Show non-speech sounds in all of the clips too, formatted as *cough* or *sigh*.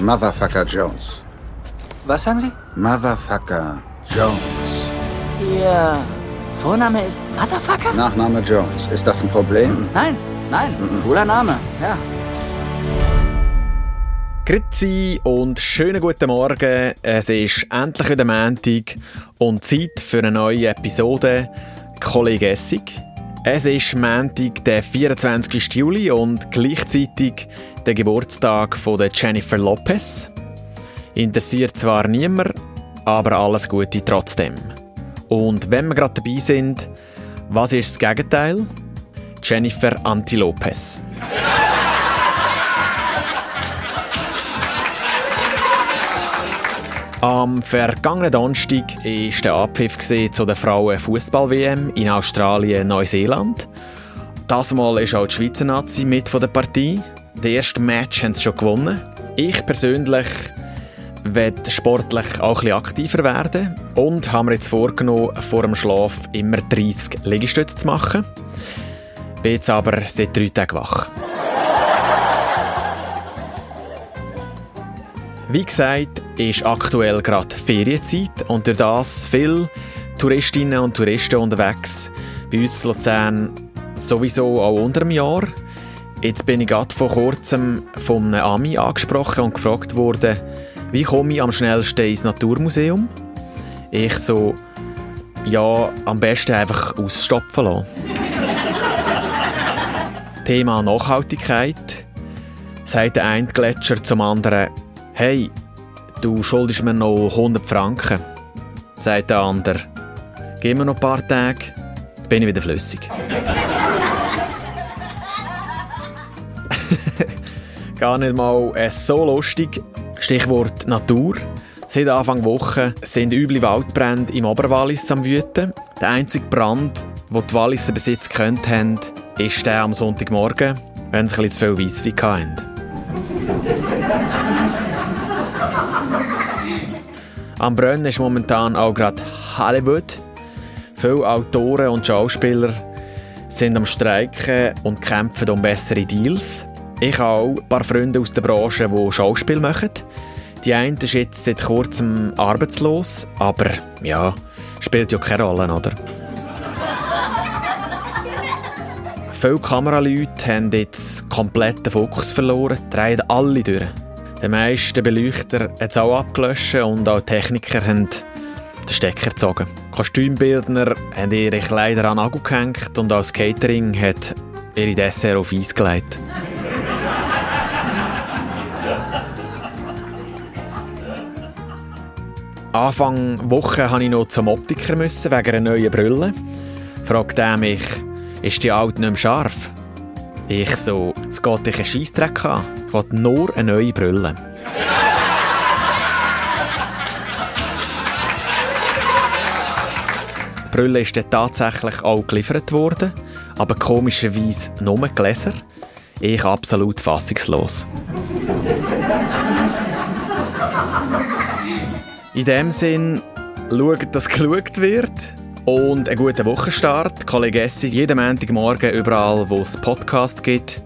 Motherfucker Jones. Was sagen Sie? Motherfucker Jones. Ihr Vorname ist Motherfucker? Nachname Jones. Ist das ein Problem? Nein, nein. Cooler Name, ja. Grüezi und schönen guten Morgen. Es ist endlich wieder Montag und Zeit für eine neue Episode Kollege Essig. Es ist Montag, der 24. Juli und gleichzeitig der Geburtstag von der Jennifer Lopez. Interessiert zwar niemand, aber alles Gute trotzdem. Und wenn wir gerade dabei sind, was ist das Gegenteil? Jennifer Anti-Lopez. Am vergangenen Donnerstag war der Abpfiff zu der Frauen-Fußball-WM in Australien-Neuseeland. Das Mal ist auch die Schweizer Nazi mit von der Partie. Das erste Match haben sie schon gewonnen. Ich persönlich werde sportlich auch etwas aktiver werden und habe mir jetzt vorgenommen, vor dem Schlaf immer 30 Liegestütze zu machen. Bin jetzt aber seit drei Tagen wach. Wie gesagt, ist aktuell gerade Ferienzeit und durch das viele Touristinnen und Touristen unterwegs. Bei uns in Luzern sowieso auch unter dem Jahr. Jetzt bin ich gerade vor kurzem von einem Ami angesprochen und gefragt worden, wie komme ich am schnellsten ins Naturmuseum? Ich so, ja, am besten einfach ausstopfen lassen. *laughs* Thema Nachhaltigkeit. Sagt der eine Gletscher zum anderen, hey, du schuldest mir noch 100 Franken. Sagt der andere, gib mir noch ein paar Tage, bin ich wieder flüssig. *laughs* Gar nicht mal so lustig. Stichwort Natur. Seit Anfang Woche sind üble Waldbrände im Oberwallis am Wüten. Der einzige Brand, den die Walliser bis jetzt gekannt haben, ist der am Sonntagmorgen, wenn sie ein bisschen zu viel Weisswein hatten. Am Brennen ist momentan auch gerade Hollywood. Viele Autoren und Schauspieler sind am Streiken und kämpfen um bessere Deals. Ich habe auch ein paar Freunde aus der Branche, die Schauspiel machen. Die eine ist jetzt seit kurzem arbeitslos, aber ja, spielt ja keine Rolle, oder? Viele Kameraleute haben jetzt komplett den Fokus verloren, drehen alle durch. Die meisten Beleuchter hat es auch abgelöscht und auch Techniker haben den Stecker gezogen. Kostümbildner haben ihre Kleider an Nagel gehängt und auch das Catering hat ihre Dessert auf Eis gelegt. Anfang Woche musste ich noch zum Optiker müssen, wegen einer neuen Brille. Fragt er mich, ist die alte nicht mehr scharf? Ich so, es geht dich einen Scheissdreck an. Ich will nur eine neue Brille. Die Brille ist dann tatsächlich auch geliefert worden, aber komischerweise nur Gläser. Ich absolut fassungslos. In dem Sinn, schaut, dass geschaut wird. Und einen guten Wochenstart. Kollege Essig, jeden Montagmorgen überall, wo es Podcast gibt.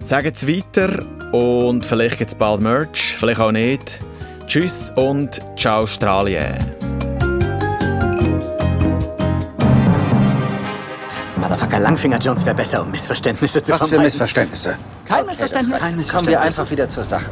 Sagt es weiter und vielleicht gibt es bald Merch, vielleicht auch nicht. Tschüss und ciao Australien. Motherfucker Langfinger Jones wäre besser, um Missverständnisse zu Was für vermeiden. Missverständnisse? Kein Missverständnis. Kein Kommen wir Missverständnis. einfach wieder zur Sache.